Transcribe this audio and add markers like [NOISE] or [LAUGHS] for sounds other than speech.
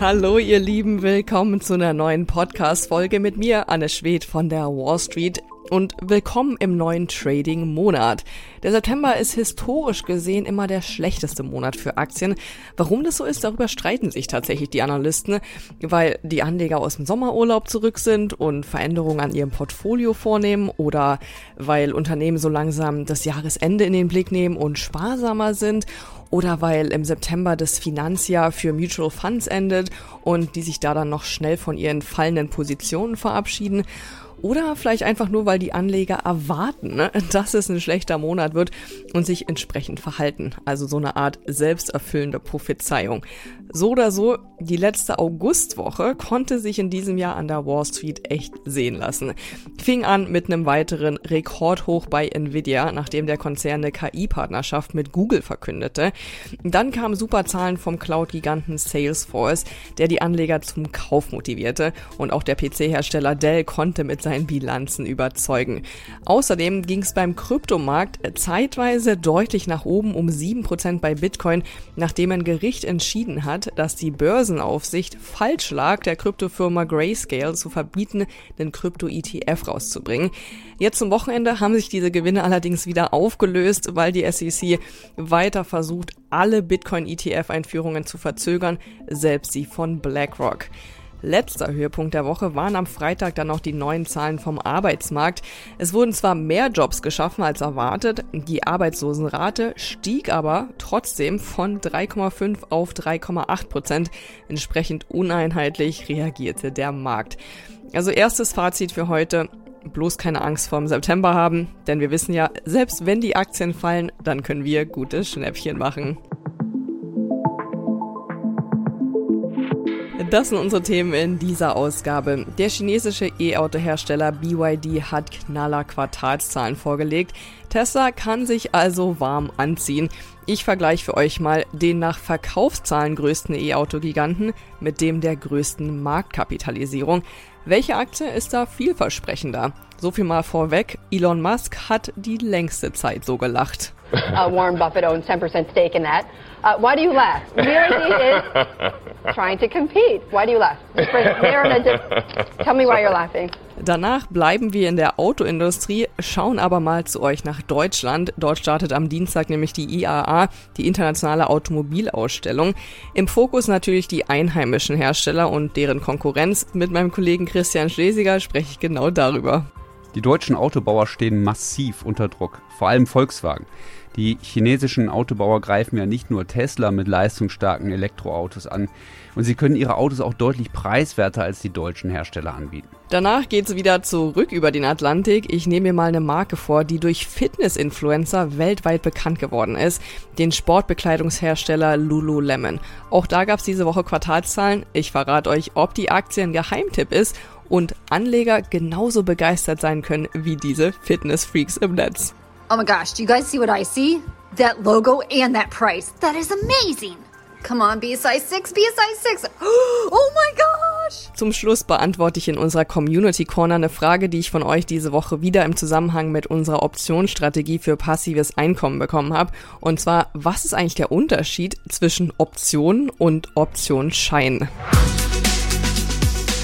Hallo ihr Lieben, willkommen zu einer neuen Podcast-Folge mit mir, Anne Schwed von der Wall Street und willkommen im neuen Trading-Monat. Der September ist historisch gesehen immer der schlechteste Monat für Aktien. Warum das so ist, darüber streiten sich tatsächlich die Analysten, weil die Anleger aus dem Sommerurlaub zurück sind und Veränderungen an ihrem Portfolio vornehmen oder weil Unternehmen so langsam das Jahresende in den Blick nehmen und sparsamer sind oder weil im September das Finanzjahr für Mutual Funds endet und die sich da dann noch schnell von ihren fallenden Positionen verabschieden oder vielleicht einfach nur, weil die Anleger erwarten, ne, dass es ein schlechter Monat wird und sich entsprechend verhalten. Also so eine Art selbsterfüllende Prophezeiung. So oder so, die letzte Augustwoche konnte sich in diesem Jahr an der Wall Street echt sehen lassen. Fing an mit einem weiteren Rekordhoch bei Nvidia, nachdem der Konzern eine KI-Partnerschaft mit Google verkündete. Dann kamen super Zahlen vom Cloud-Giganten Salesforce, der die Anleger zum Kauf motivierte. Und auch der PC-Hersteller Dell konnte mit seinen Bilanzen überzeugen. Außerdem ging es beim Kryptomarkt zeitweise deutlich nach oben um 7% bei Bitcoin, nachdem ein Gericht entschieden hat, dass die Börsenaufsicht falsch lag, der Kryptofirma Grayscale zu verbieten, den Krypto-ETF rauszubringen. Jetzt zum Wochenende haben sich diese Gewinne allerdings wieder aufgelöst, weil die SEC weiter versucht, alle Bitcoin-ETF-Einführungen zu verzögern, selbst sie von BlackRock. Letzter Höhepunkt der Woche waren am Freitag dann noch die neuen Zahlen vom Arbeitsmarkt. Es wurden zwar mehr Jobs geschaffen als erwartet, die Arbeitslosenrate stieg aber trotzdem von 3,5 auf 3,8 Prozent. Entsprechend uneinheitlich reagierte der Markt. Also erstes Fazit für heute. Bloß keine Angst vorm September haben, denn wir wissen ja, selbst wenn die Aktien fallen, dann können wir gute Schnäppchen machen. Das sind unsere Themen in dieser Ausgabe. Der chinesische E-Auto-Hersteller BYD hat knaller Quartalszahlen vorgelegt. Tesla kann sich also warm anziehen. Ich vergleiche für euch mal den nach Verkaufszahlen größten E-Auto-Giganten mit dem der größten Marktkapitalisierung. Welche Aktie ist da vielversprechender? So viel mal vorweg, Elon Musk hat die längste Zeit so gelacht. Uh, Warren Buffett owns 10% stake in that. Uh, why do you laugh? BRD is [LAUGHS] trying to compete. Why do you laugh? Tell me why you're laughing. Danach bleiben wir in der Autoindustrie, schauen aber mal zu euch nach Deutschland. Dort startet am Dienstag nämlich die IAA, die internationale Automobilausstellung. Im Fokus natürlich die einheimischen Hersteller und deren Konkurrenz. Mit meinem Kollegen Christian Schlesiger spreche ich genau darüber. Die deutschen Autobauer stehen massiv unter Druck, vor allem Volkswagen. Die chinesischen Autobauer greifen ja nicht nur Tesla mit leistungsstarken Elektroautos an, und sie können ihre Autos auch deutlich preiswerter als die deutschen Hersteller anbieten. Danach geht's wieder zurück über den Atlantik. Ich nehme mir mal eine Marke vor, die durch Fitness-Influencer weltweit bekannt geworden ist, den Sportbekleidungshersteller Lululemon. Auch da gab's diese Woche Quartalszahlen. Ich verrate euch, ob die Aktie ein Geheimtipp ist und Anleger genauso begeistert sein können wie diese Fitness-Freaks im Netz. Oh my gosh, do you guys see what I see? That logo and that price. That is amazing. Come on, be a size 6, be a size 6. Oh my gosh. Zum Schluss beantworte ich in unserer Community Corner eine Frage, die ich von euch diese Woche wieder im Zusammenhang mit unserer Optionsstrategie für passives Einkommen bekommen habe. Und zwar, was ist eigentlich der Unterschied zwischen Optionen und Optionsschein?